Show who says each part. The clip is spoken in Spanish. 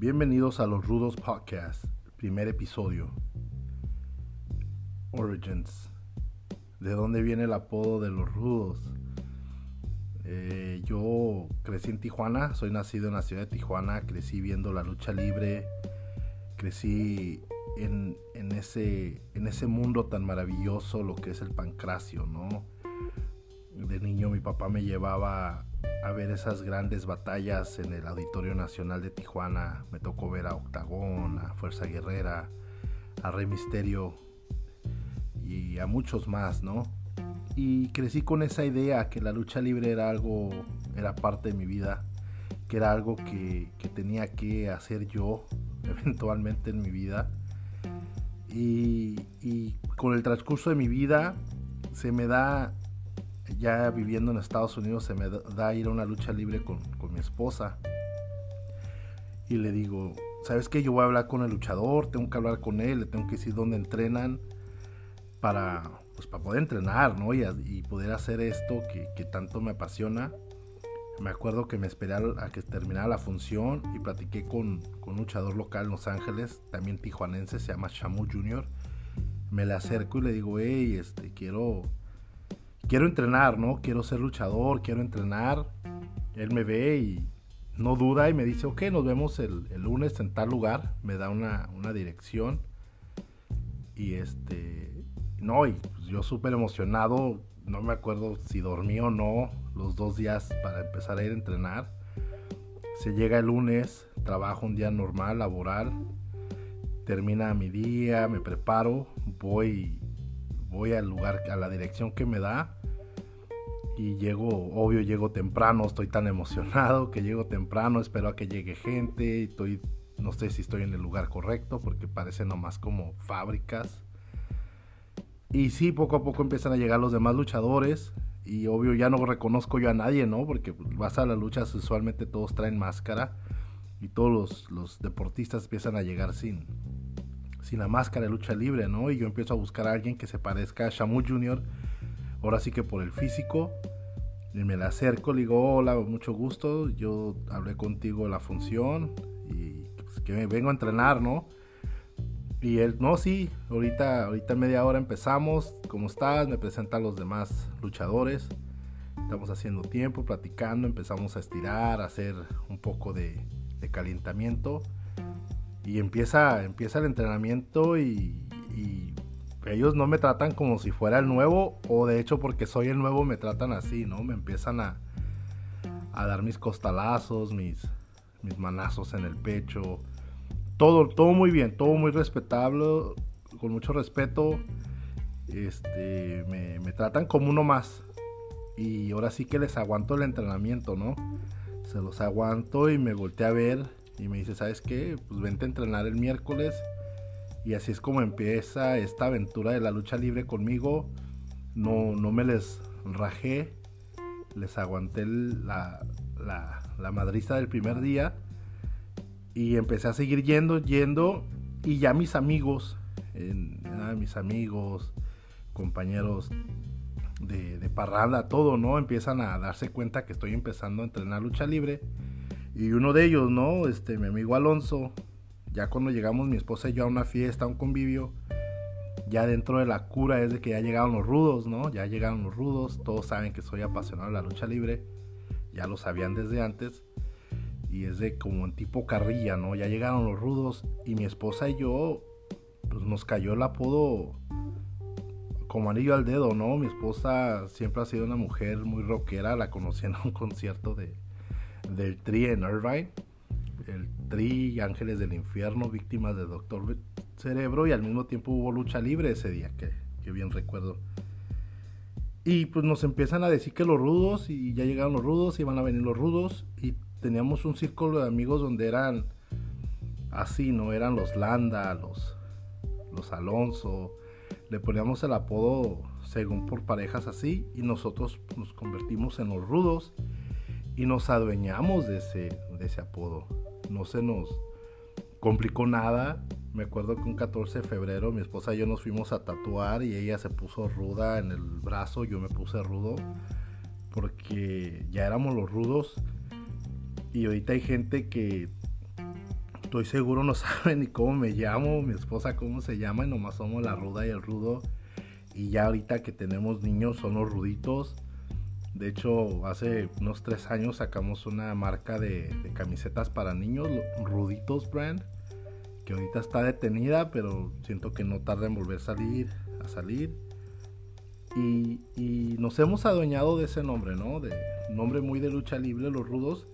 Speaker 1: Bienvenidos a los Rudos Podcast, primer episodio. Origins. ¿De dónde viene el apodo de los Rudos? Eh, yo crecí en Tijuana, soy nacido en la ciudad de Tijuana, crecí viendo la lucha libre, crecí en, ese, en ese mundo tan maravilloso, lo que es el pancracio, ¿no? De niño mi papá me llevaba a ver esas grandes batallas en el Auditorio Nacional de Tijuana. Me tocó ver a Octagón, a Fuerza Guerrera, a Rey Misterio y a muchos más, ¿no? Y crecí con esa idea que la lucha libre era algo, era parte de mi vida, que era algo que, tenía que hacer yo eventualmente en mi vida. Y con el transcurso de mi vida se me da ya viviendo en Estados Unidos se me da ir a una lucha libre con, mi esposa. Y le digo, ¿sabes qué? Yo voy a hablar con el luchador, tengo que hablar con él, le tengo que decir dónde entrenan para, pues, para poder entrenar, ¿no? Y, poder hacer esto que, tanto me apasiona. Me acuerdo que me esperé a que terminara la función y platiqué con, con un luchador local en Los Ángeles, también tijuanense, se llama Shamu Jr. Me le acerco y le digo, hey, este, quiero, quiero entrenar, ¿no? Quiero ser luchador, quiero entrenar. Él me ve y no duda y me dice, ok, nos vemos el, lunes en tal lugar. Me da una, dirección. Y este, no, pues yo súper emocionado. No me acuerdo si dormí o no los dos días para empezar a ir a entrenar. Se llega el lunes, trabajo un día normal, laboral. Termina mi día, me preparo, voy, voy al lugar, a la dirección que me da y llego, obvio, llego temprano, estoy tan emocionado que llego temprano, espero a que llegue gente, estoy, no sé si estoy en el lugar correcto porque parece nomás como fábricas. Y sí, poco a poco empiezan a llegar los demás luchadores y obvio ya no reconozco yo a nadie, ¿no? Porque vas a las luchas, usualmente todos traen máscara y todos los, los deportistas empiezan a llegar sin, sin la máscara de lucha libre, ¿no? Y yo empiezo a buscar a alguien que se parezca a Shamu Jr., ahora sí que por el físico y me la acerco, le digo, hola, mucho gusto, yo hablé contigo la función y pues, que me vengo a entrenar, ¿no? Y él, no, sí, ahorita, ahorita media hora empezamos, ¿cómo estás? Me presentan los demás luchadores, estamos haciendo tiempo, platicando, empezamos a estirar, a hacer un poco de, de calentamiento y empieza, empieza el entrenamiento y, ellos no me tratan como si fuera el nuevo o de hecho porque soy el nuevo me tratan así, ¿no? Me empiezan a, a dar mis costalazos, mis, mis manazos en el pecho. Todo, todo muy bien, todo muy respetable, con mucho respeto. Este, me, me tratan como uno más. Y ahora sí que les aguanto el entrenamiento, ¿no? Se los aguanto y me volteé a ver y me dice, ¿sabes qué? Pues vente a entrenar el miércoles y así es como empieza esta aventura de la lucha libre conmigo. No, no me les rajé, les aguanté la, la, la madriza del primer día y empecé a seguir yendo, yendo y ya mis amigos, mis amigos, compañeros de, de, parranda, todo, ¿no? Empiezan a darse cuenta que estoy empezando a entrenar lucha libre. Y uno de ellos, ¿no? Este, mi amigo Alonso, ya cuando llegamos mi esposa y yo a una fiesta, a un convivio, ya dentro de la cura es de que ya llegaron los rudos, ¿no? Ya llegaron los rudos, todos saben que soy apasionado de la lucha libre, ya lo sabían desde antes, y es de como en tipo carrilla, ¿no? Ya llegaron los rudos y mi esposa y yo, pues nos cayó el apodo como anillo al dedo, ¿no? Mi esposa siempre ha sido una mujer muy rockera, la conocí en un concierto de, del Tri en Irvine el Tri, Ángeles del Infierno, víctimas de Doctor Cerebro y al mismo tiempo hubo lucha libre ese día, que, bien recuerdo. Y pues nos empiezan a decir que los rudos, y ya llegaron los rudos, y van a venir los rudos, y teníamos un círculo de amigos donde eran así, ¿no? Eran los Landa, los, los Alonso, le poníamos el apodo según por parejas así, y nosotros nos convertimos en los rudos, y nos adueñamos de ese, de ese apodo no se nos complicó nada. Me acuerdo que un 14 de febrero mi esposa y yo nos fuimos a tatuar y ella se puso ruda en el brazo, yo me puse rudo porque ya éramos los rudos y ahorita hay gente que estoy seguro no saben ni cómo me llamo, mi esposa cómo se llama, y nomás somos la ruda y el rudo. Y ya ahorita que tenemos niños son los ruditos. De hecho, hace unos tres años sacamos una marca de, camisetas para niños, Ruditos Brand, que ahorita está detenida, pero siento que no tarda en volver a salir, a salir. Y, y, nos hemos adueñado de ese nombre, ¿no? De nombre muy de lucha libre, los rudos